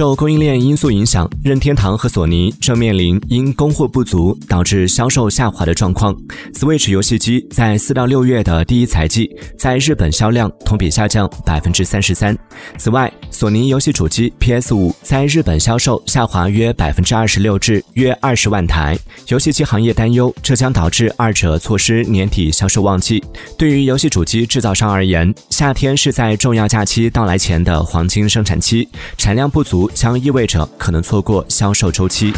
受供应链因素影响，任天堂和索尼正面临因供货不足导致销售下滑的状况。Switch 游戏机在四到六月的第一财季，在日本销量同比下降百分之三十三。此外，索尼游戏主机 PS 五在日本销售下滑约百分之二十六至约二十万台。游戏机行业担忧这将导致二者错失年底销售旺季。对于游戏主机制造商而言，夏天是在重要假期到来前的黄金生产期，产量不足将意味着可能错过销售周期。